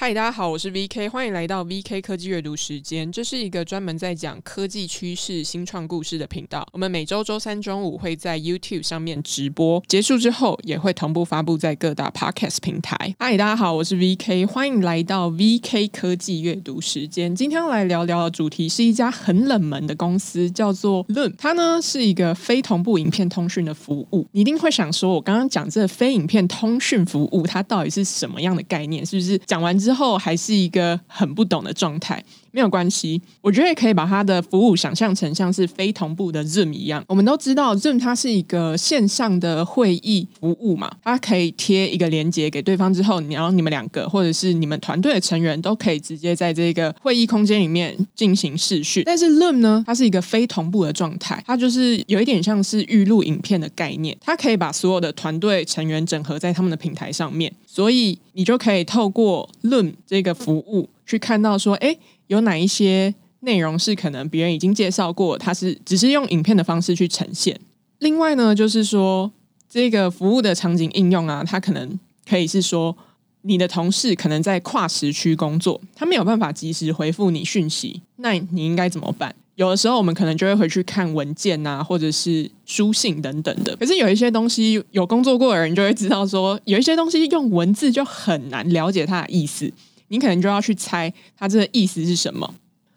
嗨，大家好，我是 VK，欢迎来到 VK 科技阅读时间。这是一个专门在讲科技趋势、新创故事的频道。我们每周周三中午会在 YouTube 上面直播，结束之后也会同步发布在各大 Podcast 平台。嗨，大家好，我是 VK，欢迎来到 VK 科技阅读时间。今天来聊聊的主题是一家很冷门的公司，叫做 Loom。它呢是一个非同步影片通讯的服务。你一定会想说，我刚刚讲这非影片通讯服务，它到底是什么样的概念？是不是讲完之之后还是一个很不懂的状态，没有关系。我觉得也可以把它的服务想象成像是非同步的 Zoom 一样。我们都知道 Zoom 它是一个线上的会议服务嘛，它可以贴一个连接给对方之后，然后你们两个或者是你们团队的成员都可以直接在这个会议空间里面进行视讯。但是 Loom 呢，它是一个非同步的状态，它就是有一点像是预录影片的概念，它可以把所有的团队成员整合在他们的平台上面。所以你就可以透过 Loom 这个服务去看到说，诶，有哪一些内容是可能别人已经介绍过，它是只是用影片的方式去呈现。另外呢，就是说这个服务的场景应用啊，它可能可以是说你的同事可能在跨时区工作，他没有办法及时回复你讯息，那你应该怎么办？有的时候我们可能就会回去看文件啊，或者是书信等等的。可是有一些东西，有工作过的人就会知道说，有一些东西用文字就很难了解它的意思，你可能就要去猜他这个意思是什么，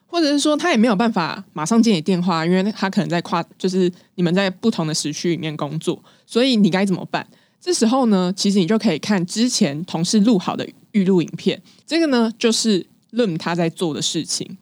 或者是说他也没有办法马上接你电话，因为他可能在跨，就是你们在不同的时区里面工作，所以你该怎么办？这时候呢，其实你就可以看之前同事录好的预录影片，这个呢就是 Loom 他在做的事情。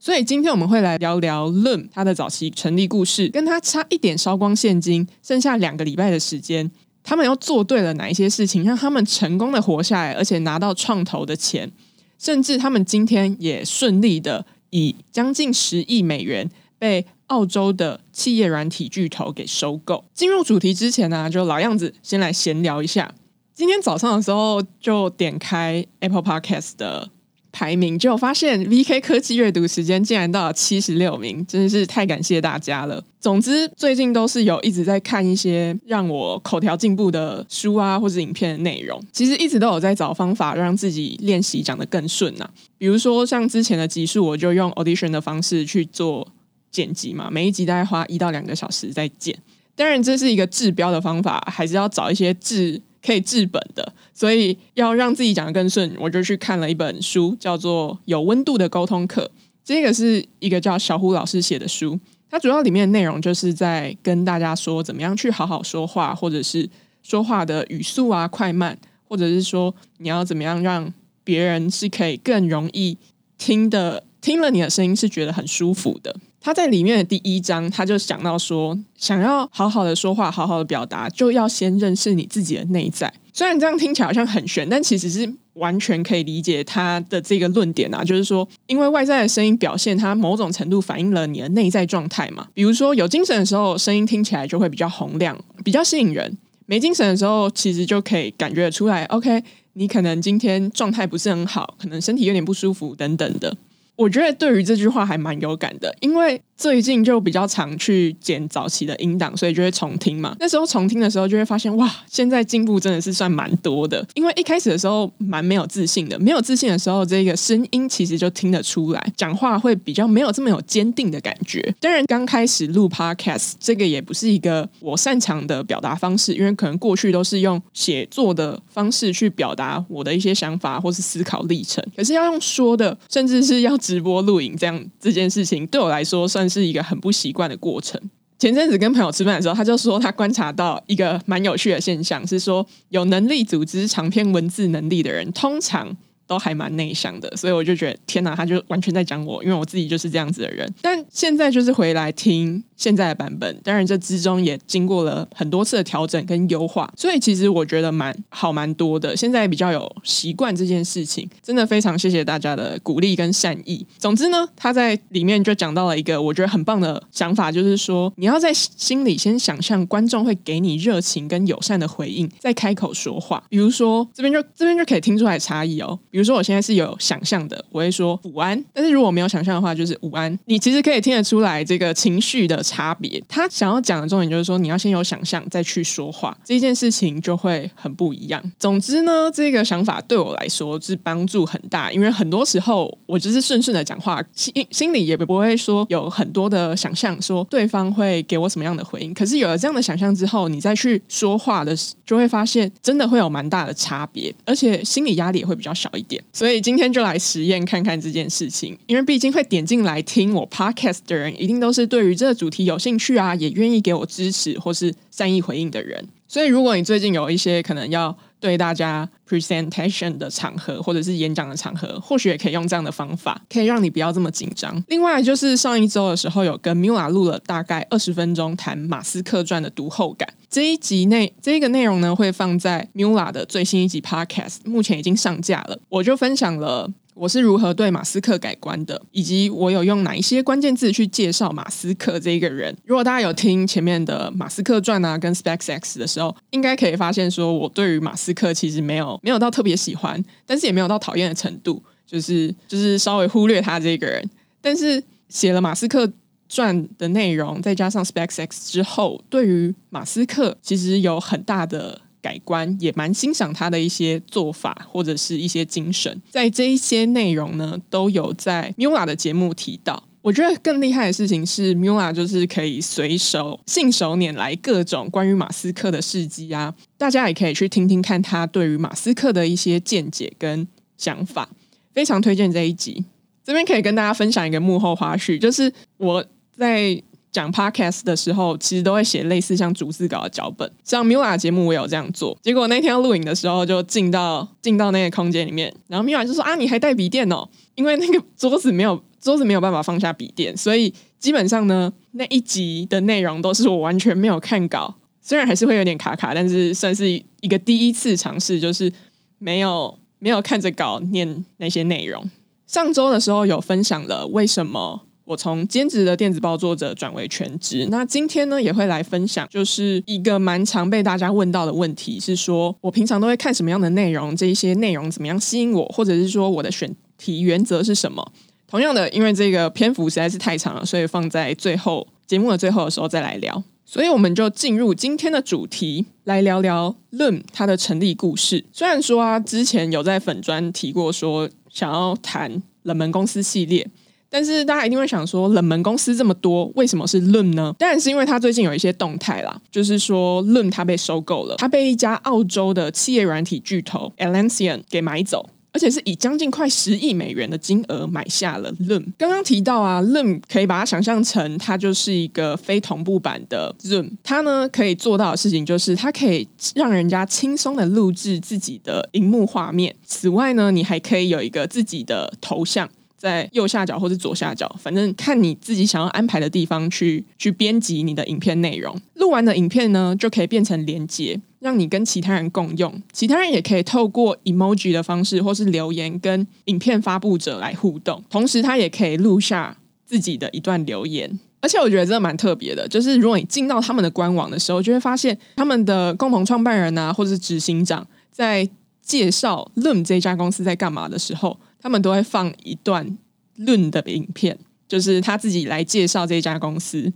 所以今天我们会来聊聊 Loom 它的早期成立故事，跟他差一点烧光现金，剩下两个礼拜的时间，他们又做对了哪一些事情，让他们成功的活下来，而且拿到创投的钱，甚至他们今天也顺利的以将近十亿美元被澳洲的企业软体巨头给收购。进入主题之前呢，就老样子，先来闲聊一下。今天早上的时候就点开 Apple Podcast 的。排名就发现，VK 科技阅读时间竟然到了七十六名，真的是太感谢大家了。总之，最近都是有一直在看一些让我口条进步的书啊，或者影片的内容。其实一直都有在找方法让自己练习讲得更顺呐、比如说像之前的集数，我就用 Audition 的方式去做剪辑嘛，每一集大概花一到两个小时在剪。当然，这是一个治标的方法，还是要找一些治。可以治本的，所以要让自己讲得更顺，我就去看了一本书，叫做《有温度的沟通课》。这个是一个叫小胡老师写的书，它主要里面的内容就是在跟大家说怎么样去好好说话，或者是说话的语速啊快慢，或者是说你要怎么样让别人是可以更容易听的，听了你的声音是觉得很舒服的。他在里面的第一章，他就讲到说，想要好好的说话，好好的表达，就要先认识你自己的内在。虽然这样听起来好像很玄，但其实是完全可以理解他的这个论点啊。就是说，因为外在的声音表现，它某种程度反映了你的内在状态嘛。比如说，有精神的时候，声音听起来就会比较洪亮，比较吸引人；没精神的时候，其实就可以感觉得出来。OK，你可能今天状态不是很好，可能身体有点不舒服等等的。我觉得对于这句话还蛮有感的，因为最近就比较常去剪早期的音档，所以就会重听嘛。那时候重听的时候就会发现，哇，现在进步真的是算蛮多的。因为一开始的时候蛮没有自信的，没有自信的时候，这个声音其实就听得出来，讲话会比较没有这么有坚定的感觉。当然，刚开始录 Podcast 这个也不是一个我擅长的表达方式，因为可能过去都是用写作的方式去表达我的一些想法或是思考历程。可是要用说的，甚至是要。直播录影这样这件事情对我来说算是一个很不习惯的过程。前阵子跟朋友吃饭的时候，他就说他观察到一个蛮有趣的现象，是说有能力组织长篇文字能力的人，通常都还蛮内向的。所以我就觉得天哪，他就完全在讲我，因为我自己就是这样子的人。但现在就是回来听。现在的版本，当然这之中也经过了很多次的调整跟优化，所以其实我觉得蛮好蛮多的。现在比较有习惯这件事情，真的非常谢谢大家的鼓励跟善意。总之呢，他在里面就讲到了一个我觉得很棒的想法，就是说你要在心里先想象观众会给你热情跟友善的回应，再开口说话。比如说这边就这边就可以听出来差异哦。比如说我现在是有想象的，我会说午安。但是如果没有想象的话，就是午安。你其实可以听得出来这个情绪的差别。他想要讲的重点就是说，你要先有想象再去说话，这件事情就会很不一样。总之呢，这个想法对我来说是帮助很大，因为很多时候我就是顺顺的讲话，心心里也不会说有很多的想象，说对方会给我什么样的回应。可是有了这样的想象之后，你再去说话的时，就会发现真的会有蛮大的差别，而且心理压力也会比较小一点。所以今天就来实验看看这件事情，因为毕竟会点进来听我 podcast 的人，一定都是对于这个主题有兴趣啊，也愿意给我支持或是善意回应的人。所以如果你最近有一些可能要对大家 presentation 的场合，或者是演讲的场合，或许也可以用这样的方法，可以让你不要这么紧张。另外，就是上一周的时候，有跟 Mula 录了大概二十分钟谈马斯克传的读后感。这一集内，这个内容呢，会放在 Mula 的最新一集 Podcast，目前已经上架了。我就分享了。我是如何对马斯克改观的，以及我有用哪一些关键字去介绍马斯克这一个人。如果大家有听前面的马斯克传啊，跟 SpaceX 的时候，应该可以发现，说我对于马斯克其实没有没有到特别喜欢，但是也没有到讨厌的程度，就是就是稍微忽略他这个人。但是写了马斯克传的内容，再加上 SpaceX 之后，对于马斯克其实有很大的。改观也蛮欣赏他的一些做法或者是一些精神，在这一些内容呢，都有在 Mula 的节目提到。我觉得更厉害的事情是 Mula 就是可以随手信手拈来各种关于马斯克的事迹啊，大家也可以去听听看他对于马斯克的一些见解跟想法，非常推荐这一集。这边可以跟大家分享一个幕后花絮，就是我在。讲 podcast 的时候，其实都会写类似像逐字稿的脚本。像 Mula 节目，我有这样做。结果那天录影的时候，就进到进到那个空间里面，然后 Mula 就说：“啊，你还带笔电哦？因为那个桌子没有 桌子没有办法放下笔电，所以基本上呢，那一集的内容都是我完全没有看稿。虽然还是会有点卡卡，但是算是一个第一次尝试，就是没有没有看着稿念那些内容。上周的时候有分享了为什么。”我从兼职的电子报作者转为全职，那今天呢也会来分享，就是一个蛮常被大家问到的问题，是说我平常都会看什么样的内容，这一些内容怎么样吸引我，或者是说我的选题原则是什么？同样的，因为这个篇幅实在是太长了，所以放在最后节目的最后的时候再来聊。所以我们就进入今天的主题，来聊聊论它的成立故事。虽然说啊，之前有在粉专提过说想要谈冷门公司系列。但是大家一定会想说，冷门公司这么多，为什么是 lm 呢？当然是因为它最近有一些动态啦，就是说 Loom 它被收购了，它被一家澳洲的企业软体巨头 Atlassian 给买走，而且是以将近快十亿美元的金额买下了 Loom。刚刚提到啊，Loom 可以把它想象成它就是一个非同步版的 Zoom，它呢可以做到的事情就是它可以让人家轻松的录制自己的荧幕画面，此外呢，你还可以有一个自己的头像。在右下角或是左下角，反正看你自己想要安排的地方去去编辑你的影片内容。录完的影片呢，就可以变成连接，让你跟其他人共用。其他人也可以透过 emoji 的方式或是留言跟影片发布者来互动。同时，他也可以录下自己的一段留言。而且我觉得真的蛮特别的，就是如果你进到他们的官网的时候，就会发现他们的共同创办人啊，或者是执行长在介绍 Loom 这家公司在干嘛的时候。他们都会放一段论的影片，就是他自己来介绍这家公司。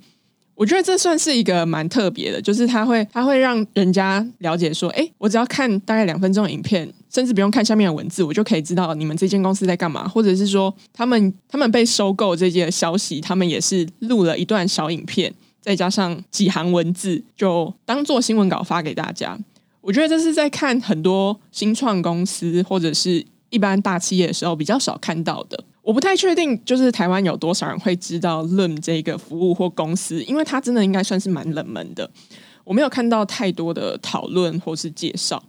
我觉得这算是一个蛮特别的，就是他会他会让人家了解说，哎，我只要看大概两分钟的影片，甚至不用看下面的文字，我就可以知道你们这间公司在干嘛，或者是说他们他们被收购这件消息，他们也是录了一段小影片，再加上几行文字，就当做新闻稿发给大家。我觉得这是在看很多新创公司或者是。一般大企业的时候比较少看到的，我不太确定，就是台湾有多少人会知道 Loom 这个服务或公司，因为它真的应该算是蛮冷门的，我没有看到太多的讨论或是介绍。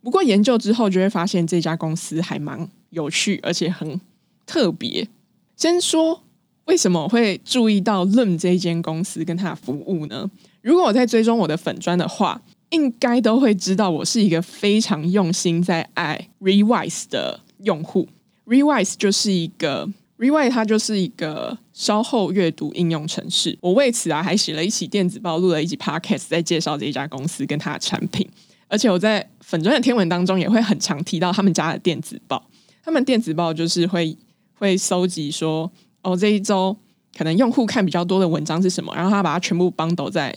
不过研究之后就会发现这家公司还蛮有趣，而且很特别。先说为什么我会注意到 Loom 这一间公司跟它的服务呢？如果我在追踪我的粉专的话。应该都会知道，我是一个非常用心在爱 Rewise 的用户。Rewise 就是一个 Rewise，它就是一个稍后阅读应用程式。我为此啊，还写了一期电子报，录了一集 Podcast，在介绍这一家公司跟它的产品。而且我在粉专的天文当中，也会很常提到他们家的电子报。他们电子报就是会会搜集说，哦，这一周可能用户看比较多的文章是什么，然后他把它全部绑斗在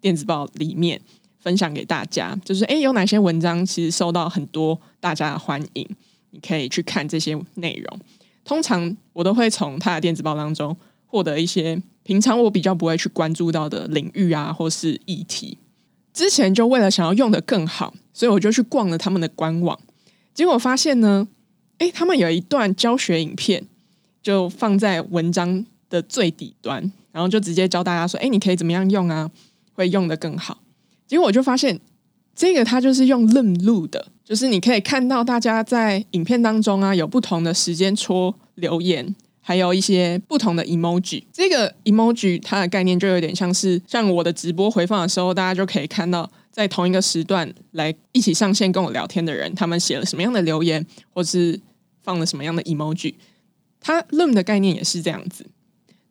电子报里面分享给大家。就是诶，有哪些文章其实受到很多大家的欢迎，你可以去看这些内容。通常我都会从他的电子报当中获得一些平常我比较不会去关注到的领域啊，或是议题。之前就为了想要用得更好，所以我就去逛了他们的官网，结果发现呢，诶，他们有一段教学影片，就放在文章的最底端，然后就直接教大家说，诶，你可以怎么样用啊，会用得更好。结果我就发现，这个它就是用认路的，就是你可以看到大家在影片当中啊，有不同的时间戳留言。还有一些不同的 emoji，这个 emoji 它的概念就有点像是像我的直播回放的时候，大家就可以看到在同一个时段来一起上线跟我聊天的人，他们写了什么样的留言，或是放了什么样的 emoji。它 Loom 的概念也是这样子。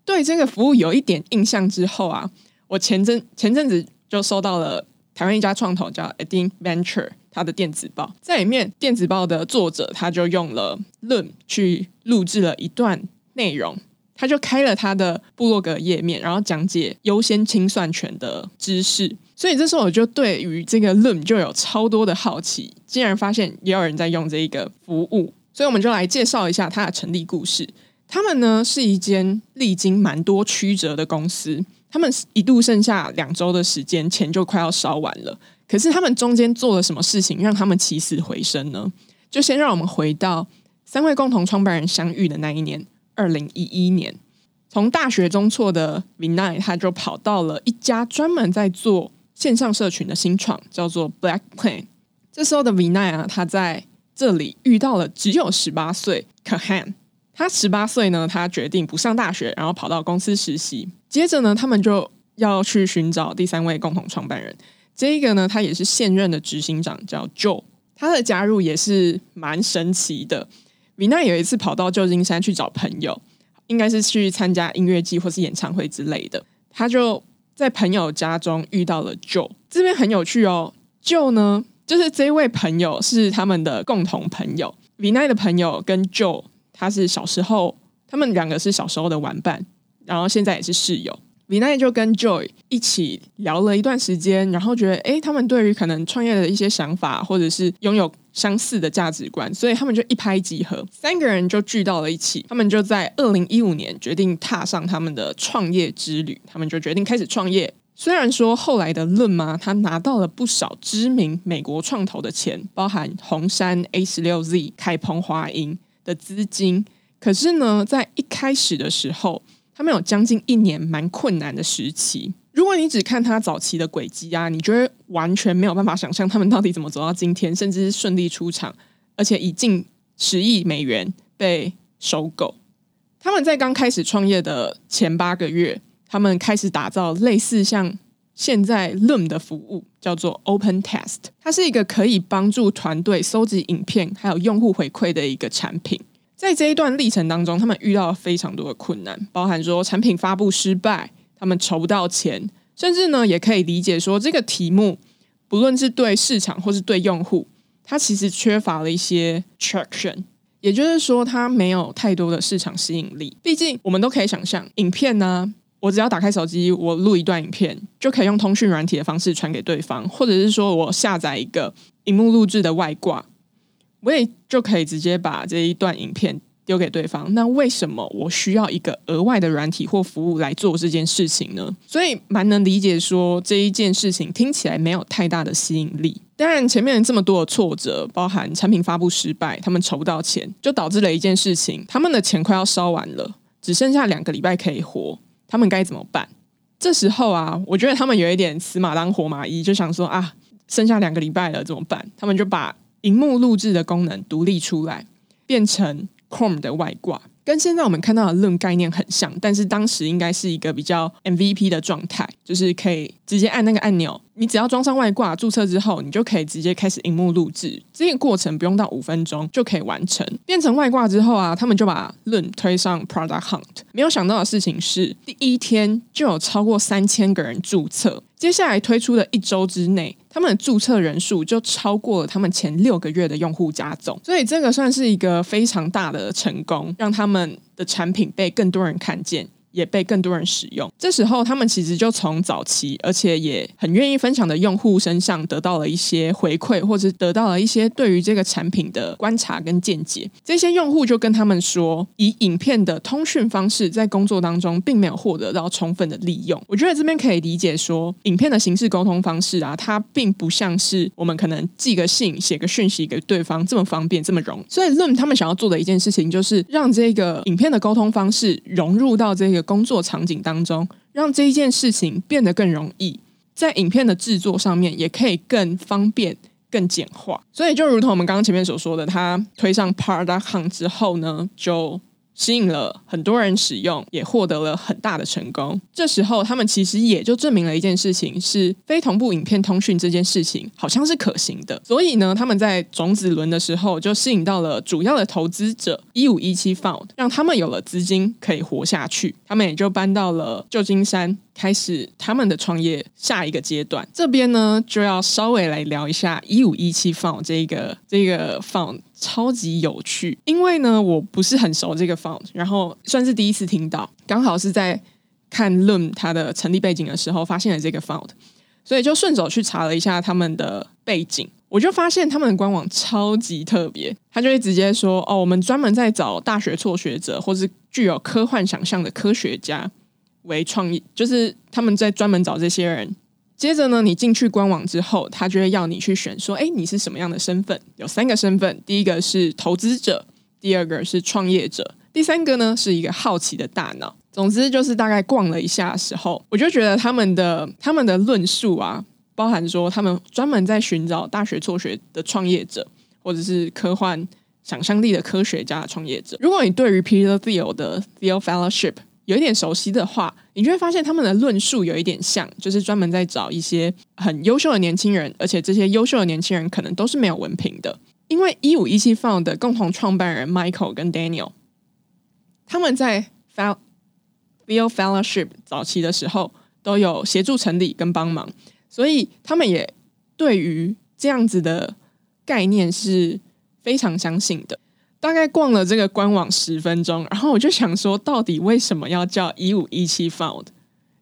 对这个服务有一点印象之后啊，我前阵前阵子就收到了台湾一家创投叫 Adin Venture 它的电子报，在里面电子报的作者他就用了 Loom 去录制了一段。内容，他就开了他的部落格页面，然后讲解优先清算权的知识。所以这时候我就对于这个 Loom 就有超多的好奇，竟然发现也有人在用这一个服务，所以我们就来介绍一下它的成立故事。他们呢是一间历经蛮多曲折的公司，他们一度剩下两周的时间，钱就快要烧完了。可是他们中间做了什么事情，让他们起死回生呢？就先让我们回到三位共同创办人相遇的那一年。二零一一年，从大学中辍的 Vinay 他就跑到了一家专门在做线上社群的新创，叫做 Black Plain。这时候的 Vinay 啊，他在这里遇到了只有十八岁 Kahan。他十八岁呢，他决定不上大学，然后跑到公司实习。接着呢，他们就要去寻找第三位共同创办人。这一个呢，他也是现任的执行长，叫 Joe。他的加入也是蛮神奇的。米娜有一次跑到旧金山去找朋友，应该是去参加音乐季或是演唱会之类的。他就在朋友家中遇到了 Joe，这边很有趣哦。Joe 呢，就是这位朋友是他们的共同朋友。米娜的朋友跟 Joe，他是小时候，他们两个是小时候的玩伴，然后现在也是室友。米奈就跟 Joy 一起聊了一段时间，然后觉得，诶，他们对于可能创业的一些想法，或者是拥有相似的价值观，所以他们就一拍即合，三个人就聚到了一起。他们就在二零一五年决定踏上他们的创业之旅，他们就决定开始创业。虽然说后来的论妈她，拿到了不少知名美国创投的钱，包含红杉 A 十六 Z、凯鹏华银的资金，可是呢，在一开始的时候，他们有将近一年蛮困难的时期。如果你只看他早期的轨迹啊，你就会完全没有办法想象他们到底怎么走到今天，甚至是顺利出场，而且以近十亿美元被收购。他们在刚开始创业的前八个月，他们开始打造类似像现在 Loom 的服务，叫做 Open Test。它是一个可以帮助团队搜集影片还有用户回馈的一个产品。在这一段历程当中，他们遇到了非常多的困难，包含说产品发布失败，他们筹不到钱，甚至呢也可以理解说这个题目不论是对市场或是对用户，它其实缺乏了一些 traction，也就是说它没有太多的市场吸引力。毕竟我们都可以想象，影片呢，我只要打开手机，我录一段影片，就可以用通讯软体的方式传给对方，或者是说我下载一个荧幕录制的外挂。我也就可以直接把这一段影片丢给对方。那为什么我需要一个额外的软体或服务来做这件事情呢？所以蛮能理解说这一件事情听起来没有太大的吸引力。当然，前面这么多的挫折，包含产品发布失败，他们筹不到钱，就导致了一件事情：他们的钱快要烧完了，只剩下两个礼拜可以活。他们该怎么办？这时候啊，我觉得他们有一点死马当活马医，就想说啊，剩下两个礼拜了，怎么办？他们就把荧幕录制的功能独立出来，变成 Chrome 的外挂，跟现在我们看到的 Loom 概念很像，但是当时应该是一个比较 MVP 的状态，就是可以直接按那个按钮，你只要装上外挂，注册之后，你就可以直接开始荧幕录制，这个过程不用到五分钟就可以完成。变成外挂之后啊，他们就把 Loom 推上 Product Hunt，没有想到的事情是，第一天就有超过三千个人注册，接下来推出的一周之内。他们的注册人数就超过了他们前六个月的用户加总，所以这个算是一个非常大的成功，让他们的产品被更多人看见。也被更多人使用。这时候，他们其实就从早期，而且也很愿意分享的用户身上得到了一些回馈，或者得到了一些对于这个产品的观察跟见解。这些用户就跟他们说，以影片的通讯方式在工作当中并没有获得到充分的利用。我觉得这边可以理解说，影片的形式沟通方式啊，它并不像是我们可能寄个信、写个讯息给对方这么方便、这么容易。所以论他们想要做的一件事情，就是让这个影片的沟通方式融入到这个。工作场景当中，让这一件事情变得更容易，在影片的制作上面也可以更方便、更简化。所以，就如同我们刚刚前面所说的，他推上 PAR.com 之后呢，就。吸引了很多人使用，也获得了很大的成功。这时候，他们其实也就证明了一件事情：是非同步影片通讯这件事情好像是可行的。所以呢，他们在种子轮的时候就吸引到了主要的投资者一五一七 Found，让他们有了资金可以活下去。他们也就搬到了旧金山。开始他们的创业下一个阶段，这边呢就要稍微来聊一下一五一七 Found 这个这个 Found 超级有趣，因为呢我不是很熟这个 Found，然后算是第一次听到，刚好是在看 Loom 它的成立背景的时候发现了这个 Found，所以就顺手去查了一下他们的背景，我就发现他们的官网超级特别，他就会直接说哦，我们专门在找大学辍学者或是具有科幻想象的科学家。为创意，就是他们在专门找这些人。接着呢，你进去官网之后，他就会要你去选，说：“哎，你是什么样的身份？”有三个身份，第一个是投资者，第二个是创业者，第三个呢是一个好奇的大脑。总之，就是大概逛了一下时候，我就觉得他们的他们的论述啊，包含说他们专门在寻找大学辍学的创业者，或者是科幻想象力的科学家的创业者。如果你对于 Peter Thiel 的 Thiel Fellowship 有一点熟悉的话，你就会发现他们的论述有一点像，就是专门在找一些很优秀的年轻人，而且这些优秀的年轻人可能都是没有文凭的。因为一五一七 Found 的共同创办人 Michael 跟 Daniel，他们在 Thiel Fellowship 早期的时候都有协助成立跟帮忙，所以他们也对于这样子的概念是非常相信的。大概逛了这个官网十分钟，然后我就想说，到底为什么要叫一五一七 Found？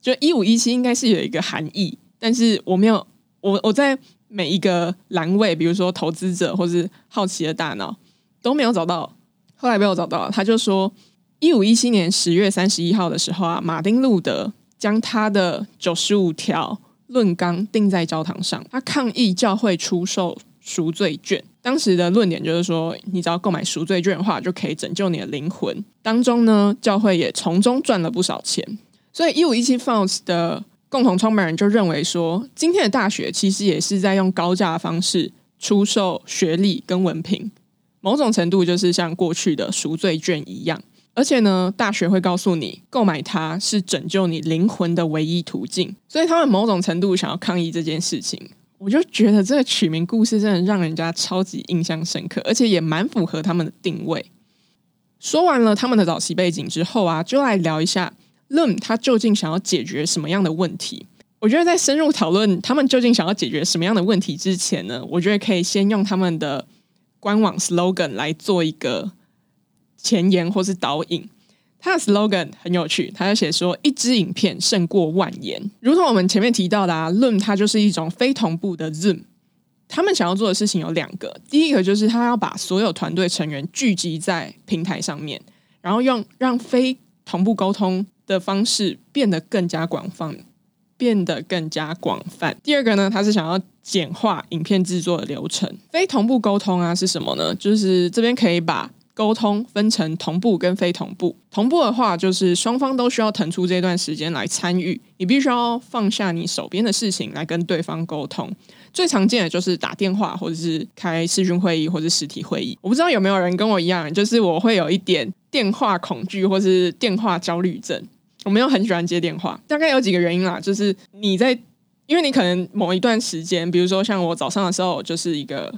就一五一七应该是有一个含义，但是我没有，我我在每一个栏位，比如说投资者或是好奇的大脑都没有找到。后来被我找到了，他就说，一五一七年十月三十一号的时候啊，马丁路德将他的九十五条论纲钉在教堂上，他抗议教会出售赎罪券。当时的论点就是说，你只要购买赎罪券的话，就可以拯救你的灵魂。当中呢，教会也从中赚了不少钱。所以，一五一七 founds 的共同创办人就认为说，今天的大学其实也是在用高价的方式出售学历跟文凭，某种程度就是像过去的赎罪券一样。而且呢，大学会告诉你，购买它是拯救你灵魂的唯一途径。所以，他们某种程度想要抗议这件事情。我就觉得这个取名故事真的让人家超级印象深刻，而且也蛮符合他们的定位。说完了他们的早期背景之后啊，就来聊一下 Loom 他究竟想要解决什么样的问题。我觉得在深入讨论他们究竟想要解决什么样的问题之前呢，我觉得可以先用他们的官网 slogan 来做一个前言或是导引。他的 slogan 很有趣，他就写说：“一支影片胜过万言。”如同我们前面提到的啊，Loom 它就是一种非同步的 Zoom。他们想要做的事情有两个，第一个就是他要把所有团队成员聚集在平台上面，然后用让非同步沟通的方式变得更加广泛，变得更加广泛。第二个呢，他是想要简化影片制作的流程。非同步沟通啊是什么呢？就是这边可以把。沟通分成同步跟非同步。同步的话，就是双方都需要腾出这段时间来参与，你必须要放下你手边的事情来跟对方沟通。最常见的就是打电话，或者是开视讯会议，或者是实体会议。我不知道有没有人跟我一样，就是我会有一点电话恐惧，或是电话焦虑症。我没有很喜欢接电话，大概有几个原因啦，就是你在，因为你可能某一段时间，比如说像我早上的时候，就是一个。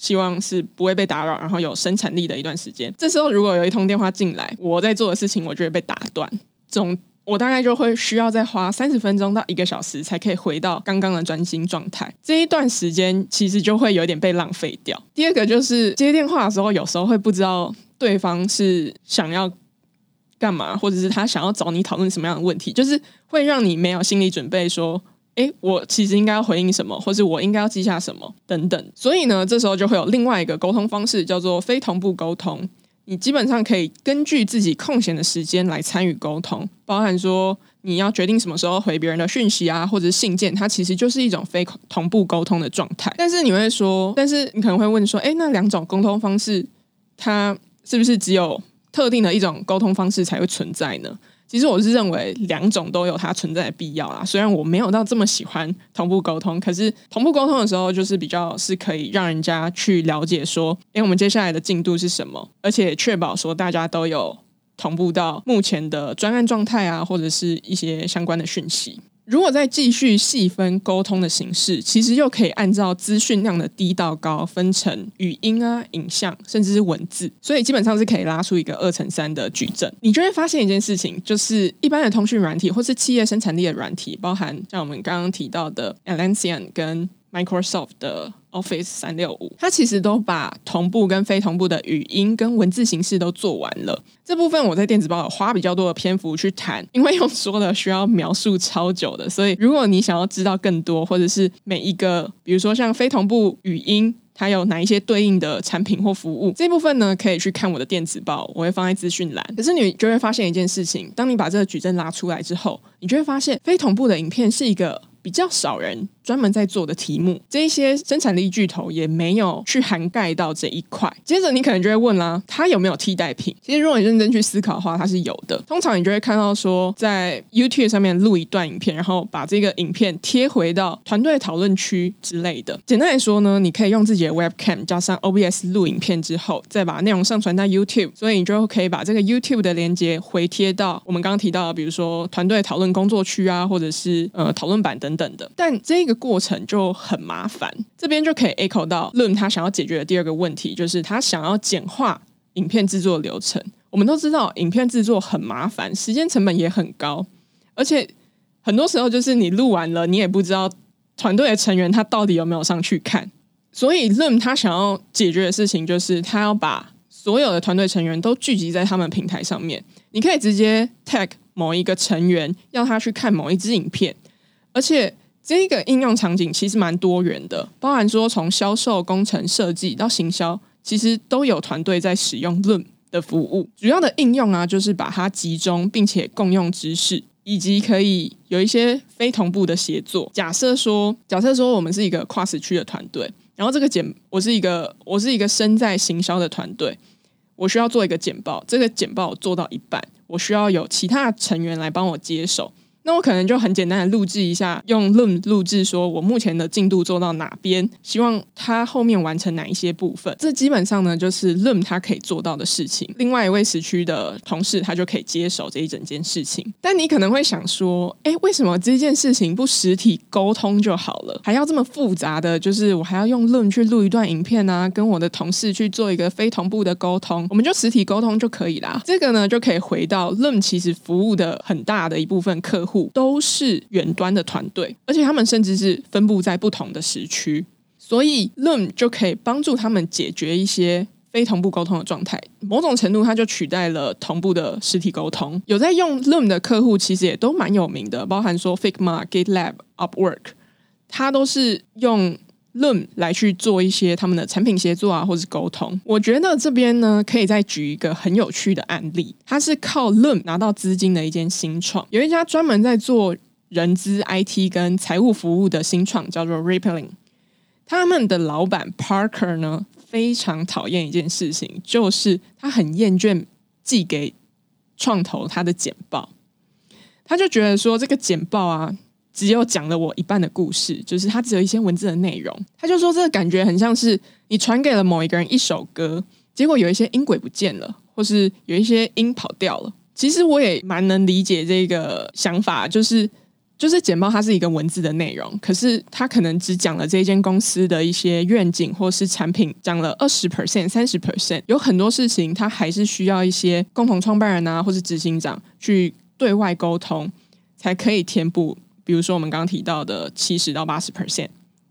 希望是不会被打扰，然后有生产力的一段时间。这时候如果有一通电话进来，我在做的事情我就会被打断。这种我大概就会需要再花三十分钟到一个小时，才可以回到刚刚的专心状态。这一段时间其实就会有点被浪费掉。第二个就是接电话的时候，有时候会不知道对方是想要干嘛，或者是他想要找你讨论什么样的问题，就是会让你没有心理准备，说，诶，我其实应该要回应什么，或者我应该要记下什么等等。所以呢，这时候就会有另外一个沟通方式，叫做非同步沟通。你基本上可以根据自己空闲的时间来参与沟通，包含说你要决定什么时候回别人的讯息啊，或者信件，它其实就是一种非同步沟通的状态。但是你会说，但是你可能会问说，诶，那两种沟通方式，它是不是只有特定的一种沟通方式才会存在呢？其实我是认为两种都有它存在的必要啦。虽然我没有到这么喜欢同步沟通，可是同步沟通的时候，就是比较是可以让人家去了解说，诶，我们接下来的进度是什么，而且确保说大家都有同步到目前的专案状态啊，或者是一些相关的讯息。如果再继续细分沟通的形式，其实又可以按照资讯量的低到高分成语音啊、影像，甚至是文字，所以基本上是可以拉出一个二乘三的矩阵。你就会发现一件事情，就是一般的通讯软体或是企业生产力的软体，包含像我们刚刚提到的 Atlassian 跟 Microsoft 的 Office 三六五，它其实都把同步跟非同步的语音跟文字形式都做完了。这部分我在电子报有花比较多的篇幅去谈，因为用说的需要描述超久的，所以如果你想要知道更多，或者是每一个，比如说像非同步语音，它有哪一些对应的产品或服务，这部分呢，可以去看我的电子报，我会放在资讯栏。可是你就会发现一件事情，当你把这个矩阵拉出来之后，你就会发现非同步的影片是一个比较少人专门在做的题目，这一些生产力巨头也没有去涵盖到这一块。接着你可能就会问啦，它有没有替代品？其实如果你认真去思考的话，它是有的。通常你就会看到说，在 YouTube 上面录一段影片，然后把这个影片贴回到团队讨论区之类的。简单来说呢，你可以用自己的 Webcam 加上 OBS 录影片之后，再把内容上传到 YouTube，所以你就可以把这个 YouTube 的连接回贴到我们刚刚提到的，比如说团队讨论工作区啊，或者是呃讨论板等等的。但这个个过程就很麻烦，这边就可以 echo 到 Loom 他想要解决的第二个问题，就是他想要简化影片制作流程。我们都知道，影片制作很麻烦，时间成本也很高，而且很多时候就是你录完了，你也不知道团队的成员他到底有没有上去看。所以 Loom 他想要解决的事情，就是他要把所有的团队成员都聚集在他们平台上面。你可以直接 tag 某一个成员，要他去看某一支影片，而且。这个应用场景其实蛮多元的，包含说从销售、工程、设计到行销，其实都有团队在使用论的服务。主要的应用啊，就是把它集中，并且共用知识，以及可以有一些非同步的协作。假设说，假设说我们是一个跨时区的团队，然后这个简，我是一个我是一个身在行销的团队，我需要做一个简报，这个简报做到一半，我需要有其他成员来帮我接手。那我可能就很简单的录制一下，用录录制，说我目前的进度做到哪边，希望他后面完成哪一些部分。这基本上呢，就是录他可以做到的事情。另外一位时区的同事，他就可以接手这一整件事情。但你可能会想说，哎，为什么这件事情不实体沟通就好了，还要这么复杂的？就是我还要用录去录一段影片啊，跟我的同事去做一个非同步的沟通，我们就实体沟通就可以啦。这个呢，就可以回到录其实服务的很大的一部分客户。都是远端的团队，而且他们甚至是分布在不同的时区，所以 Loom 就可以帮助他们解决一些非同步沟通的状态。某种程度，它就取代了同步的实体沟通。有在用 Loom 的客户，其实也都蛮有名的，包含说 Figma、GitLab、Upwork，它都是用。Loom 来去做一些他们的产品协作啊，或是沟通。我觉得这边呢，可以再举一个很有趣的案例。它是靠 Loom 拿到资金的一间新创，有一家专门在做人资、IT 跟财务服务的新创，叫做 Rippling。他们的老板 Parker 呢，非常讨厌一件事情，就是他很厌倦寄给创投他的简报。他就觉得说，这个简报啊。只有讲了我一半的故事，就是他只有一些文字的内容。他就说，这个感觉很像是你传给了某一个人一首歌，结果有一些音轨不见了，或是有一些音跑掉了。其实我也蛮能理解这个想法，就是就是简报它是一个文字的内容，可是他可能只讲了这间公司的一些愿景或是产品，讲了二十 percent、三十 percent，有很多事情他还是需要一些共同创办人啊，或是执行长去。对外沟通，才可以填补，比如说我们刚刚提到的七十到八十 percent，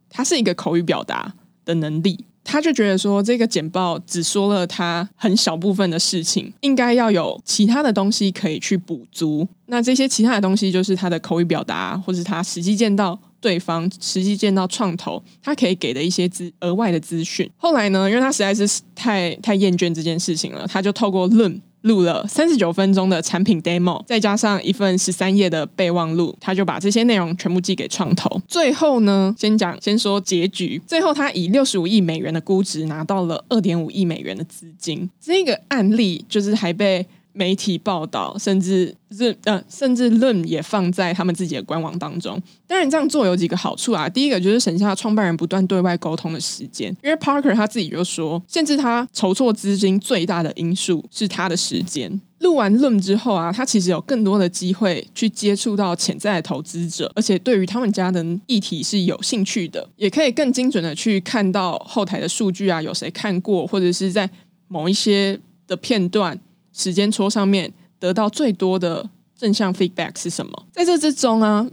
它是一个口语表达的能力。他就觉得说，这个简报只说了他很小部分的事情，应该要有其他的东西可以去补足。那这些其他的东西，就是他的口语表达，或是他实际见到对方、实际见到创投，他可以给的一些资额外的资讯。后来呢，因为他实在是太太厌倦这件事情了，他就透过论。录了三十九分钟的产品 demo，再加上一份十三页的备忘录，他就把这些内容全部寄给创投。最后呢，先讲先说结局。最后，他以六十五亿美元的估值拿到了二点五亿美元的资金。这个案例就是还被。媒体报道，甚至论呃，甚至论也放在他们自己的官网当中。当然，这样做有几个好处啊。第一个就是省下创办人不断对外沟通的时间，因为 Parker 他自己就说，限制他筹措资金最大的因素是他的时间。录完论之后啊，他其实有更多的机会去接触到潜在的投资者，而且对于他们家的议题是有兴趣的，也可以更精准的去看到后台的数据啊，有谁看过，或者是在某一些的片段。时间戳上面得到最多的正向 feedback 是什么？在这之中啊，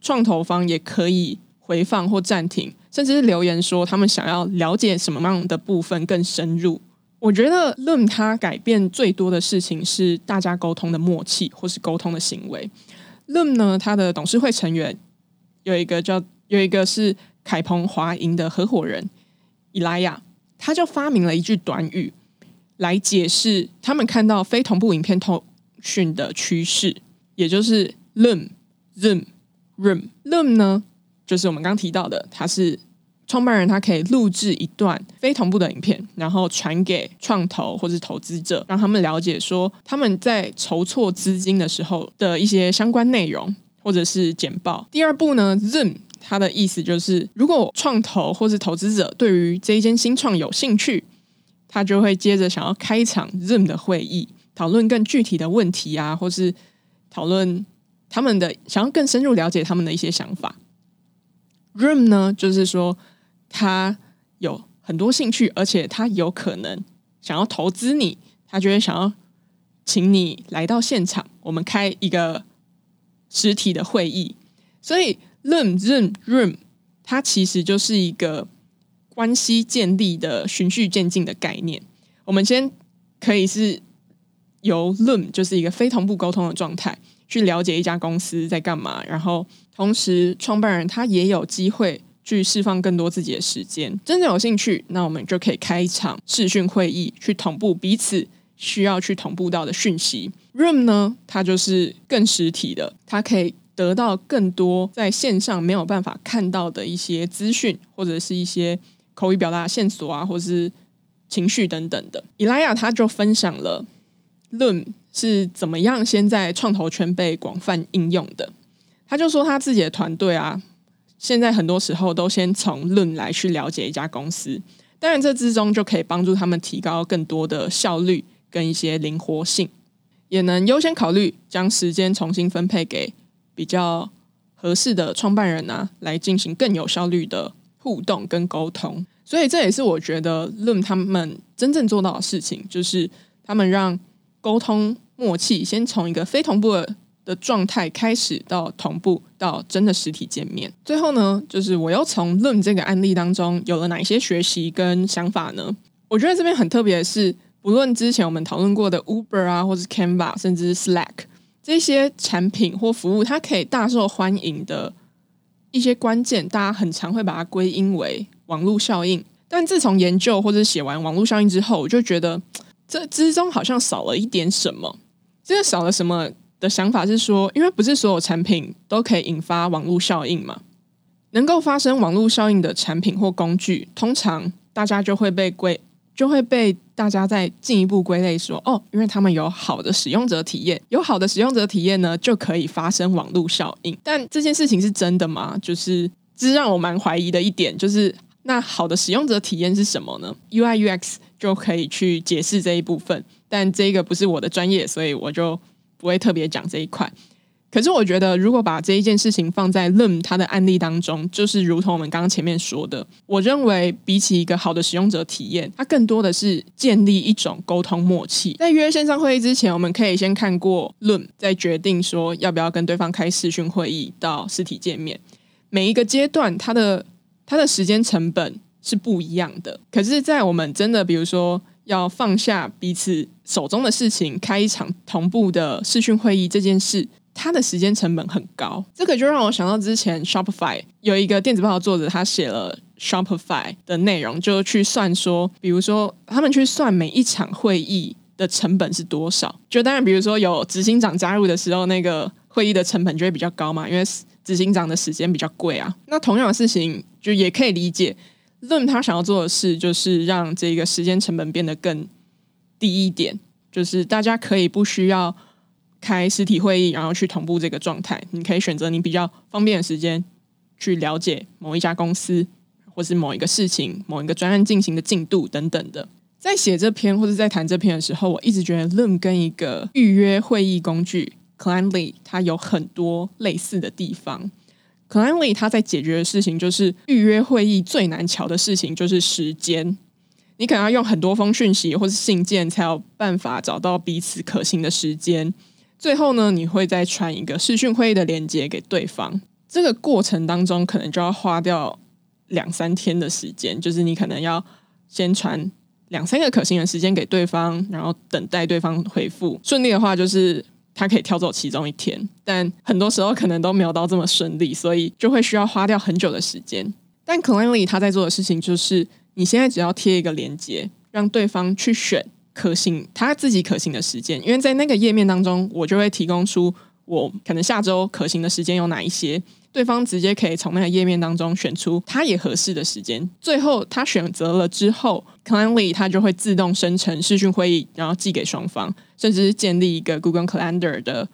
创投方也可以回放或暂停，甚至是留言说他们想要了解什么样的部分更深入。我觉得 Loom 它改变最多的事情是大家沟通的默契或是沟通的行为。Loom 呢，它的董事会成员有一个叫有一个是凯鹏华银的合伙人伊莱亚，他就发明了一句短语。来解释他们看到非同步影片通讯的趋势，也就是 Loom、Zoom、Room。Loom 呢，就是我们刚提到的，它是创办人，他可以录制一段非同步的影片，然后传给创投或是投资者，让他们了解说他们在筹措资金的时候的一些相关内容或者是简报。第二步呢，Zoom，它的意思就是，如果创投或是投资者对于这一间新创有兴趣。他就会接着想要开一场 Zoom 的会议，讨论更具体的问题啊，或是讨论他们的想要更深入了解他们的一些想法。Room 呢，就是说他有很多兴趣，而且他有可能想要投资你，他就会想要请你来到现场，我们开一个实体的会议。所以 Loom、Zoom、Room，它其实就是一个。关系建立的循序渐进的概念，我们先可以是由 Loom 就是一个非同步沟通的状态，去了解一家公司在干嘛，然后同时创办人他也有机会去释放更多自己的时间。真正有兴趣，那我们就可以开一场视讯会议，去同步彼此需要去同步到的讯息。Room 呢，它就是更实体的，它可以得到更多在线上没有办法看到的一些资讯，或者是一些。口语表达线索啊，或是情绪等等的，伊莱亚他就分享了论是怎么样先在创投圈被广泛应用的。他就说他自己的团队啊，现在很多时候都先从论来去了解一家公司，当然这之中就可以帮助他们提高更多的效率跟一些灵活性，也能优先考虑将时间重新分配给比较合适的创办人啊，来进行更有效率的。互动跟沟通，所以这也是我觉得论他们真正做到的事情，就是他们让沟通默契先从一个非同步的状态开始，到同步，到真的实体见面。最后呢，就是我又从 Loom 这个案例当中有了哪些学习跟想法呢？我觉得这边很特别的是，不论之前我们讨论过的 Uber 啊，或是 Canva，甚至是 Slack 这些产品或服务，它可以大受欢迎的。一些关键，大家很常会把它归因为网络效应。但自从研究或者写完网络效应之后，我就觉得这之中好像少了一点什么。这个少了什么的想法是说，因为不是所有产品都可以引发网络效应嘛。能够发生网络效应的产品或工具，通常大家就会被归。就会被大家再进一步归类说，哦，因为他们有好的使用者体验，有好的使用者体验呢，就可以发生网络效应。但这件事情是真的吗？就是这是让我蛮怀疑的一点，就是那好的使用者体验是什么呢？UI UX 就可以去解释这一部分，但这个不是我的专业，所以我就不会特别讲这一块。可是我觉得，如果把这一件事情放在 Loom 它的案例当中，就是如同我们刚刚前面说的，我认为比起一个好的使用者体验，它更多的是建立一种沟通默契。在约线上会议之前，我们可以先看过 Lum，再决定说要不要跟对方开视讯会议到实体见面。每一个阶段，它的它的时间成本是不一样的。可是，在我们真的比如说要放下彼此手中的事情，开一场同步的视讯会议这件事。它的时间成本很高，这个就让我想到之前 Shopify 有一个电子报的作者，他写了 Shopify 的内容，就去算说，比如说他们去算每一场会议的成本是多少。就当然，比如说有执行长加入的时候，那个会议的成本就会比较高嘛，因为执行长的时间比较贵啊。那同样的事情，就也可以理解，Zoom 他想要做的事就是让这个时间成本变得更低一点，就是大家可以不需要。开实体会议，然后去同步这个状态。你可以选择你比较方便的时间去了解某一家公司，或是某一个事情、某一个专案进行的进度等等的。在写这篇或者在谈这篇的时候，我一直觉得 Loom 跟一个预约会议工具 Calendly 它有很多类似的地方。Calendly 它在解决的事情就是预约会议最难乔的事情就是时间。你可能要用很多封讯息或是信件才有办法找到彼此可行的时间。最后呢，你会再传一个视讯会议的连接给对方。这个过程当中，可能就要花掉两三天的时间。就是你可能要先传两三个可行的时间给对方，然后等待对方回复。顺利的话，就是他可以挑走其中一天。但很多时候可能都没有到这么顺利，所以就会需要花掉很久的时间。但 c l a n l y 他在做的事情就是，你现在只要贴一个连接，让对方去选。可行，他自己可行的时间，因为在那个页面当中，我就会提供出我可能下周可行的时间有哪一些，对方直接可以从那个页面当中选出他也合适的时间。最后他选择了之后，Calendly 他就会自动生成视讯会议，然后寄给双方，甚至是建立一个 Google Calendar 的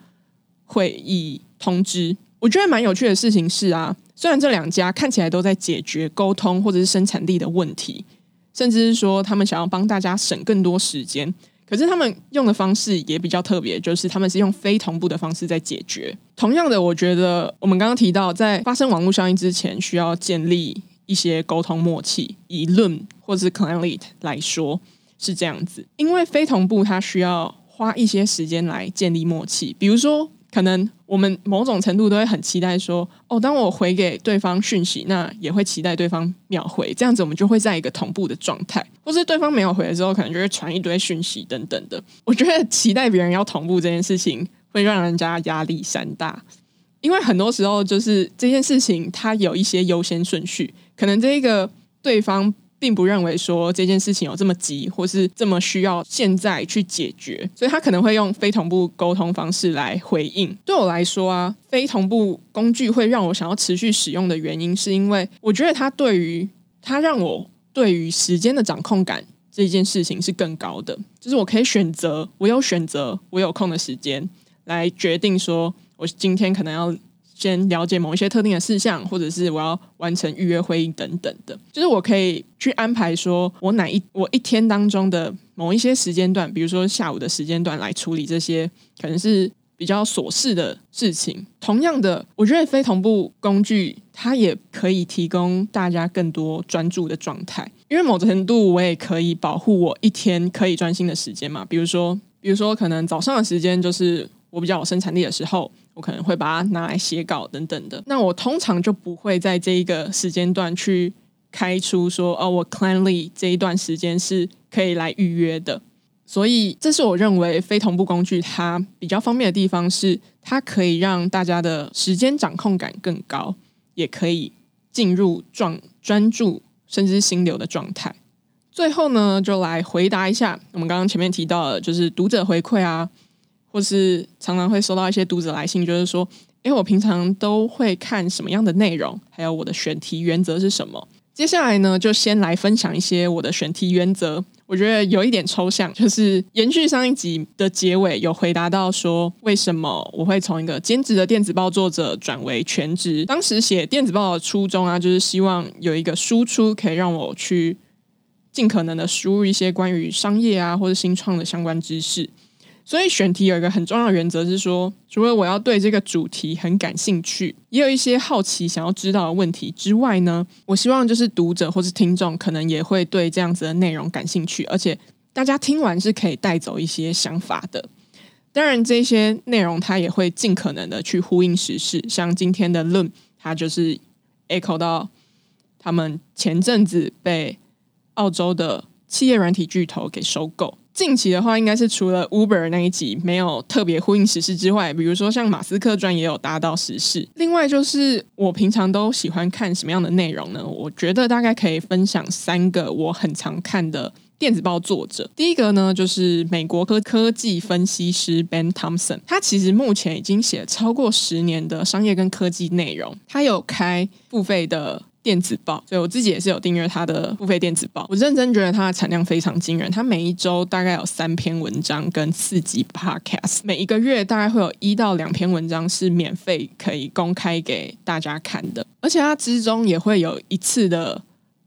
会议通知。我觉得蛮有趣的事情是啊，虽然这两家看起来都在解决沟通或者是生产力的问题。甚至是说，他们想要帮大家省更多时间，可是他们用的方式也比较特别，就是他们是用非同步的方式在解决。同样的，我觉得我们刚刚提到，在发生网络效应之前，需要建立一些沟通默契。以论或是 Calendly 来说是这样子，因为非同步它需要花一些时间来建立默契，比如说。可能我们某种程度都会很期待说，哦，当我回给对方讯息，那也会期待对方秒回，这样子我们就会在一个同步的状态。或是对方没有回的时候，可能就会传一堆讯息等等的。我觉得期待别人要同步这件事情，会让人家压力山大，因为很多时候就是这件事情它有一些优先顺序，可能这个对方。并不认为说这件事情有这么急，或是这么需要现在去解决，所以他可能会用非同步沟通方式来回应。对我来说啊，非同步工具会让我想要持续使用的原因，是因为我觉得它对于它让我对于时间的掌控感这件事情是更高的，就是我可以选择，我有选择，我有空的时间来决定说，我今天可能要。先了解某一些特定的事项，或者是我要完成预约会议等等的，就是我可以去安排说，我哪一我一天当中的某一些时间段，比如说下午的时间段来处理这些可能是比较琐事的事情。同样的，我觉得非同步工具它也可以提供大家更多专注的状态，因为某程度我也可以保护我一天可以专心的时间嘛。比如说，比如说可能早上的时间就是我比较有生产力的时候。我可能会把它拿来写稿等等的，那我通常就不会在这一个时间段去开出说哦，我 cleanly 这一段时间是可以来预约的。所以，这是我认为非同步工具它比较方便的地方，是它可以让大家的时间掌控感更高，也可以进入状专注甚至心流的状态。最后呢，就来回答一下我们刚刚前面提到的，就是读者回馈啊。或是常常会收到一些读者来信，就是说，诶，我平常都会看什么样的内容，还有我的选题原则是什么？接下来呢，就先来分享一些我的选题原则。我觉得有一点抽象，就是延续上一集的结尾，有回答到说，为什么我会从一个兼职的电子报作者转为全职？当时写电子报的初衷啊，就是希望有一个输出，可以让我去尽可能的输入一些关于商业啊或者新创的相关知识。所以选题有一个很重要的原则是说，除了我要对这个主题很感兴趣，也有一些好奇想要知道的问题之外呢，我希望就是读者或是听众可能也会对这样子的内容感兴趣，而且大家听完是可以带走一些想法的。当然，这些内容它也会尽可能的去呼应时事，像今天的论，它就是 echo 到他们前阵子被澳洲的企业软体巨头给收购。近期的话，应该是除了 Uber 那一集没有特别呼应时事之外，比如说像马斯克传也有搭到时事。另外就是我平常都喜欢看什么样的内容呢？我觉得大概可以分享三个我很常看的。电子报作者，第一个呢，就是美国科科技分析师 Ben Thompson，他其实目前已经写超过十年的商业跟科技内容。他有开付费的电子报，所以我自己也是有订阅他的付费电子报。我认真觉得他的产量非常惊人，他每一周大概有三篇文章跟四集 Podcast，每一个月大概会有一到两篇文章是免费可以公开给大家看的，而且他之中也会有一次的。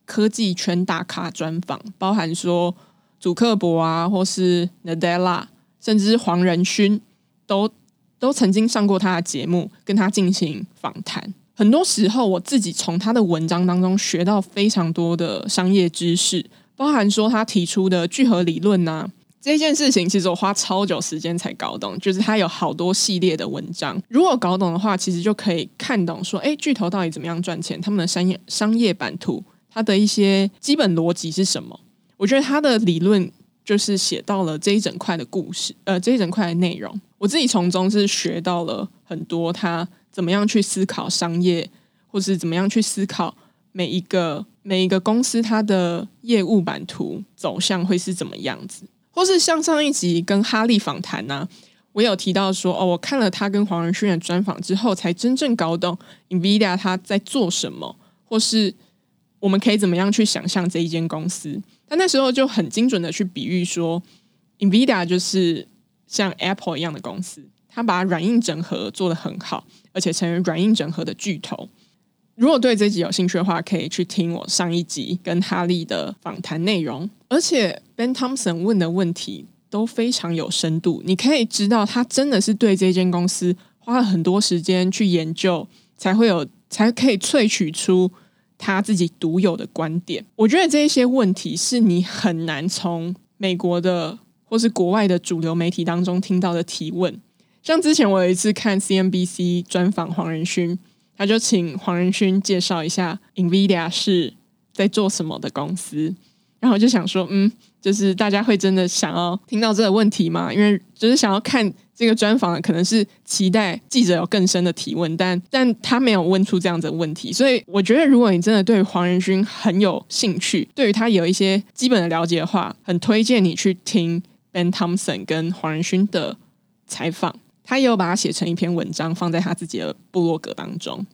科技圈大咖专访，包含说祖克伯啊，或是 Nadella，甚至是黄仁勋，都都曾经上过他的节目，跟他进行访谈。很多时候，我自己从他的文章当中学到非常多的商业知识，包含说他提出的聚合理论呐、这件事情其实我花超久时间才搞懂。就是他有好多系列的文章，如果搞懂的话，其实就可以看懂说，哎，巨头到底怎么样赚钱，他们的商业商业版图。它的一些基本逻辑是什么？我觉得他的理论就是写到了这一整块的故事，呃，这一整块的内容。我自己从中是学到了很多，他怎么样去思考商业，或是怎么样去思考每一个每一个公司它的业务版图走向会是怎么样子，或是像上一集跟哈利访谈呢，我有提到说，哦，我看了他跟黄仁勋的专访之后，才真正搞懂 NVIDIA 他在做什么，或是。我们可以怎么样去想象这一间公司？但那时候就很精准的去比喻说，NVIDIA 就是像 Apple 一样的公司，他把软硬整合做得很好，而且成为软硬整合的巨头。如果对这集有兴趣的话，可以去听我上一集跟哈利的访谈内容。而且 Ben Thompson 问的问题都非常有深度，你可以知道他真的是对这间公司花了很多时间去研究，才会有才可以萃取出。他自己独有的观点，我觉得这一些问题是你很难从美国的或是国外的主流媒体当中听到的提问。像之前我有一次看 CNBC 专访黄仁勋，他就请黄仁勋介绍一下 NVIDIA 是在做什么的公司，然后就想说，嗯，就是大家会真的想要听到这个问题吗？因为就是想要看。这个专访可能是期待记者有更深的提问，但但他没有问出这样子的问题，所以我觉得如果你真的对黄仁勋很有兴趣，对于他有一些基本的了解的话，很推荐你去听 Ben Thompson 跟黄仁勋的采访，他也有把它写成一篇文章放在他自己的部落格当中。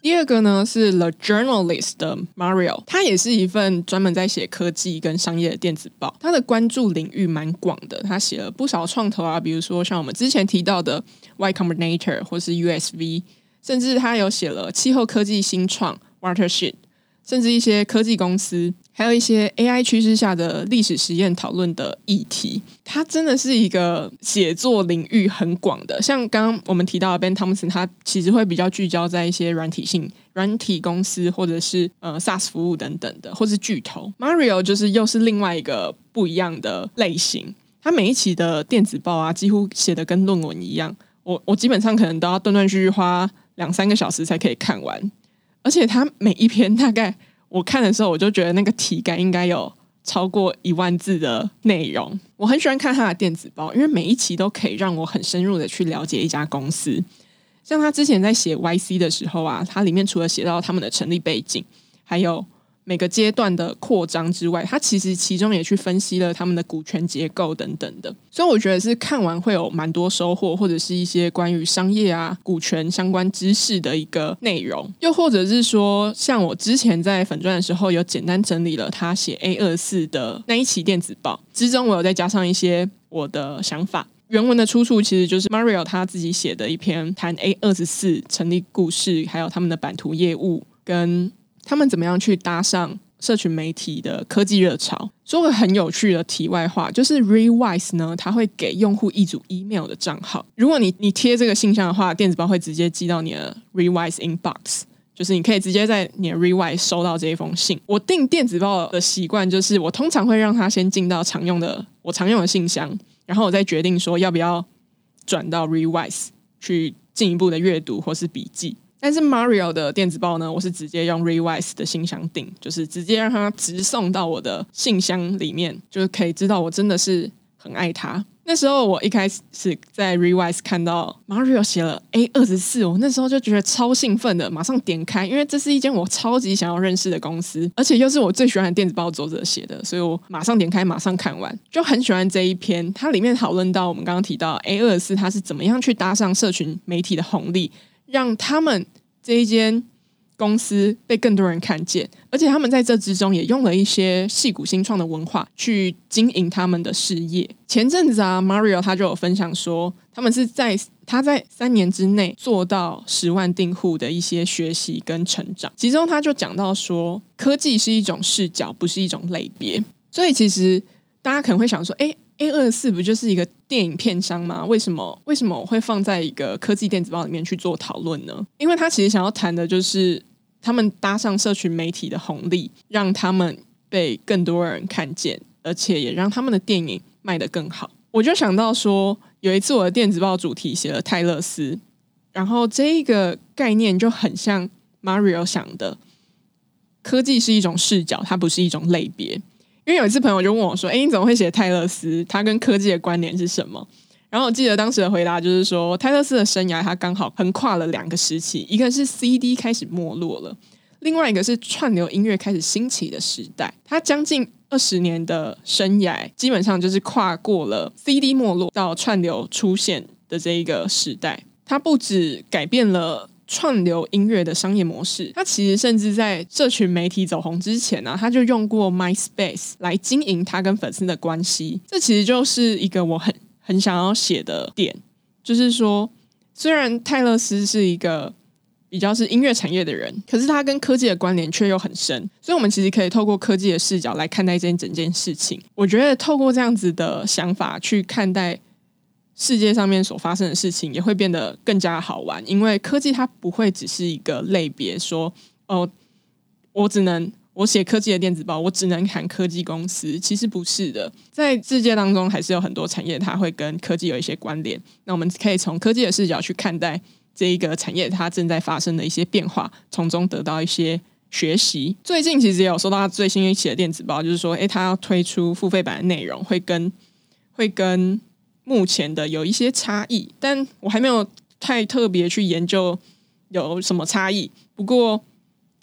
第二个呢是 The Journalist 的 Mario，他也是一份专门在写科技跟商业的电子报，他的关注领域蛮广的，他写了不少创投啊，比如说像我们之前提到的 Y Combinator 或是 USV，甚至他有写了气候科技新创 Watershed，甚至一些科技公司。还有一些 AI 趋势下的历史实验讨论的议题，它真的是一个写作领域很广的。像刚刚我们提到的 Ben Thompson，他其实会比较聚焦在一些软体性、软体公司或者是呃 SaaS 服务等等的，或是巨头。Mario 就是又是另外一个不一样的类型。他每一期的电子报啊，几乎写的跟论文一样。我我基本上可能都要断断续续花两三个小时才可以看完，而且他每一篇大概。我看的时候，我就觉得那个体感应该有超过一万字的内容。我很喜欢看他的电子报，因为每一期都可以让我很深入的去了解一家公司。像他之前在写 YC 的时候啊，它里面除了写到他们的成立背景，还有。每个阶段的扩张之外，他其实其中也去分析了他们的股权结构等等的，所以我觉得是看完会有蛮多收获，或者是一些关于商业啊、股权相关知识的一个内容，又或者是说，像我之前在粉钻的时候有简单整理了他写 A 二四的那一期电子报之中，我有再加上一些我的想法。原文的出处其实就是 Mario 他自己写的一篇谈 A 二十四成立故事，还有他们的版图业务跟。他们怎么样去搭上社群媒体的科技热潮。说个很有趣的题外话，就是 Rewise 呢，它会给用户一组 email 的账号。如果你你贴这个信箱的话，电子报会直接寄到你的 Rewise inbox，就是你可以直接在你的 Rewise 收到这一封信。我订电子报的习惯就是，我通常会让它先进到常用的我常用的信箱，然后我再决定说要不要转到 Rewise 去进一步的阅读或是笔记。但是 Mario 的电子报呢，我是直接用 Revise 的信箱订，就是直接让它直送到我的信箱里面，就是可以知道我真的是很爱它。那时候我一开始是在 Revise 看到 Mario 写了 A 二十四，我那时候就觉得超兴奋的，马上点开，因为这是一间我超级想要认识的公司，而且又是我最喜欢的电子报作者写的，所以我马上点开，马上看完，就很喜欢这一篇。它里面讨论到我们刚刚提到 A 二十四，它是怎么样去搭上社群媒体的红利。让他们这一间公司被更多人看见，而且他们在这之中也用了一些矽谷新创的文化去经营他们的事业。前阵子啊，Mario 他就有分享说，他们是在他在三年之内做到十万订户的一些学习跟成长。其中他就讲到说，科技是一种视角，不是一种类别。所以其实大家可能会想说，哎。A 二四不就是一个电影片商吗？为什么为什么我会放在一个科技电子报里面去做讨论呢？因为他其实想要谈的就是他们搭上社群媒体的红利，让他们被更多人看见，而且也让他们的电影卖得更好。我就想到说，有一次我的电子报主题写了泰勒斯，然后这一个概念就很像 Mario 想的，科技是一种视角，它不是一种类别。因为有一次朋友就问我说：“哎，你怎么会写泰勒斯？他跟科技的关联是什么？”然后我记得当时的回答就是说，泰勒斯的生涯他刚好横跨了两个时期，一个是 CD 开始没落了，另外一个是串流音乐开始兴起的时代。他将近二十年的生涯，基本上就是跨过了 CD 没落到串流出现的这一个时代。他不止改变了。串流音乐的商业模式，他其实甚至在社群媒体走红之前呢、啊，他就用过 MySpace 来经营他跟粉丝的关系。这其实就是一个我很很想要写的点，就是说，虽然泰勒斯是一个比较是音乐产业的人，可是他跟科技的关联却又很深。所以，我们其实可以透过科技的视角来看待这件整件事情。我觉得透过这样子的想法去看待。世界上面所发生的事情也会变得更加好玩，因为科技它不会只是一个类别，说哦，我只能我写科技的电子报，我只能谈科技公司，其实不是的，在世界当中还是有很多产业，它会跟科技有一些关联。那我们可以从科技的视角去看待这一个产业它正在发生的一些变化，从中得到一些学习。最近其实也有收到他最新一期的电子报，就是说，诶，他要推出付费版的内容，会跟会跟。目前的有一些差异，但我还没有太特别去研究有什么差异。不过，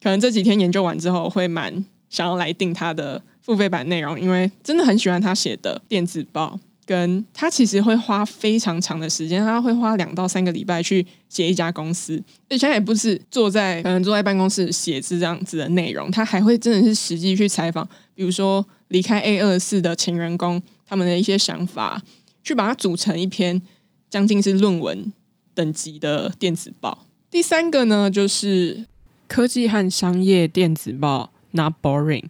可能这几天研究完之后，会蛮想要来定他的付费版内容，因为真的很喜欢他写的电子报。跟他其实会花非常长的时间，他会花两到三个礼拜去写一家公司，而且也不是坐在可能坐在办公室写字这样子的内容，他还会真的是实际去采访，比如说离开 A 二四的前员工他们的一些想法。去把它组成一篇将近是论文等级的电子报。第三个呢，就是科技和商业电子报 Not Boring，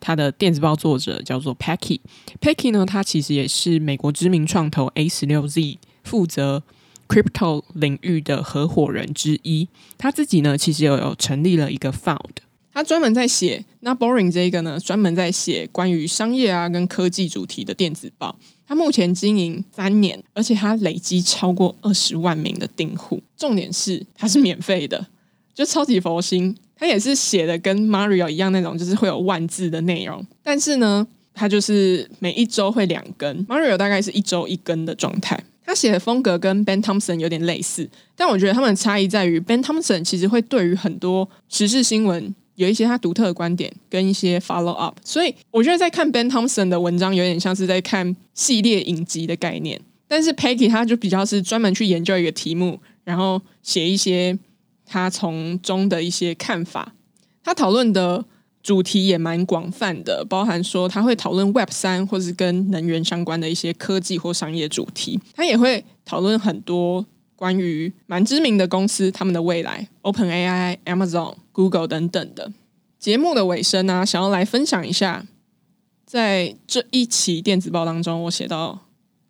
它的电子报作者叫做 Peggy。Peggy 呢，他其实也是美国知名创投 A 十六 Z 负责 Crypto 领域的合伙人之一。他自己呢，其实有有成立了一个 Found，他专门在写 Not Boring 这一个呢，专门在写关于商业啊跟科技主题的电子报。他目前经营三年，而且他累积超过二十万名的订户。重点是他是免费的，就超级佛心。他也是写的跟 Mario 一样那种，就是会有万字的内容。但是呢，他就是每一周会两更，Mario 大概是一周一更的状态。他写的风格跟 Ben Thompson 有点类似，但我觉得他们的差异在于 Ben Thompson 其实会对于很多时事新闻。有一些他独特的观点跟一些 follow up，所以我觉得在看 Ben Thompson 的文章有点像是在看系列影集的概念，但是 Peggy 他就比较是专门去研究一个题目，然后写一些他从中的一些看法。他讨论的主题也蛮广泛的，包含说他会讨论 Web 三或是跟能源相关的一些科技或商业主题，他也会讨论很多。关于蛮知名的公司，他们的未来，OpenAI、Amazon、Google 等等的。节目的尾声呢、啊，想要来分享一下，在这一期电子报当中，我写到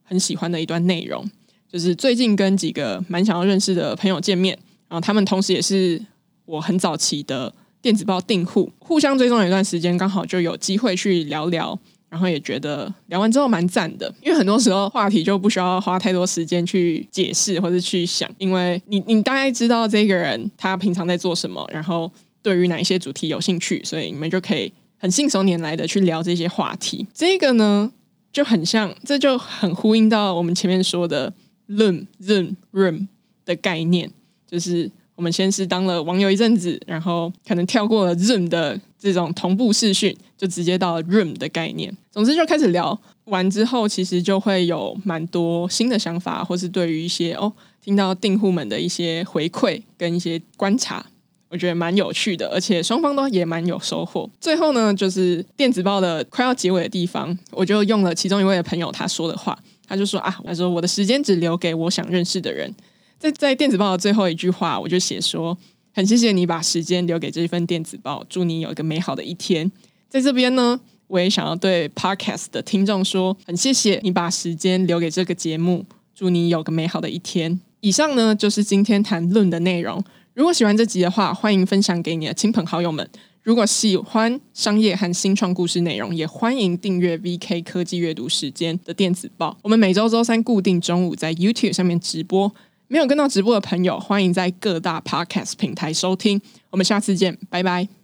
很喜欢的一段内容，就是最近跟几个蛮想要认识的朋友见面，然后他们同时也是我很早期的电子报订户，互相追踪了一段时间，刚好就有机会去聊聊。然后也觉得聊完之后蛮赞的，因为很多时候话题就不需要花太多时间去解释或者去想，因为你你大概知道这个人他平常在做什么，然后对于哪一些主题有兴趣，所以你们就可以很信手拈来的去聊这些话题。这个呢就很像，这就很呼应到我们前面说的 Zoom Zoom Room 的概念，就是。我们先是当了网友一阵子，然后可能跳过了 Zoom 的这种同步视讯，就直接到了 Room 的概念。总之就开始聊完之后，其实就会有蛮多新的想法，或是对于一些哦，听到订户们的一些回馈跟一些观察，我觉得蛮有趣的，而且双方都也蛮有收获。最后呢，就是电子报的快要结尾的地方，我就用了其中一位的朋友他说的话，他就说啊，他说我的时间只留给我想认识的人。在在电子报的最后一句话，我就写说：很谢谢你把时间留给这一份电子报，祝你有一个美好的一天。在这边呢，我也想要对 Podcast 的听众说：很谢谢你把时间留给这个节目，祝你有个美好的一天。以上呢就是今天谈论的内容。如果喜欢这集的话，欢迎分享给你的亲朋好友们。如果喜欢商业和新创故事内容，也欢迎订阅 VK 科技阅读时间的电子报。我们每周周三固定中午在 YouTube 上面直播。没有跟到直播的朋友，欢迎在各大 Podcast 平台收听。我们下次见，拜拜。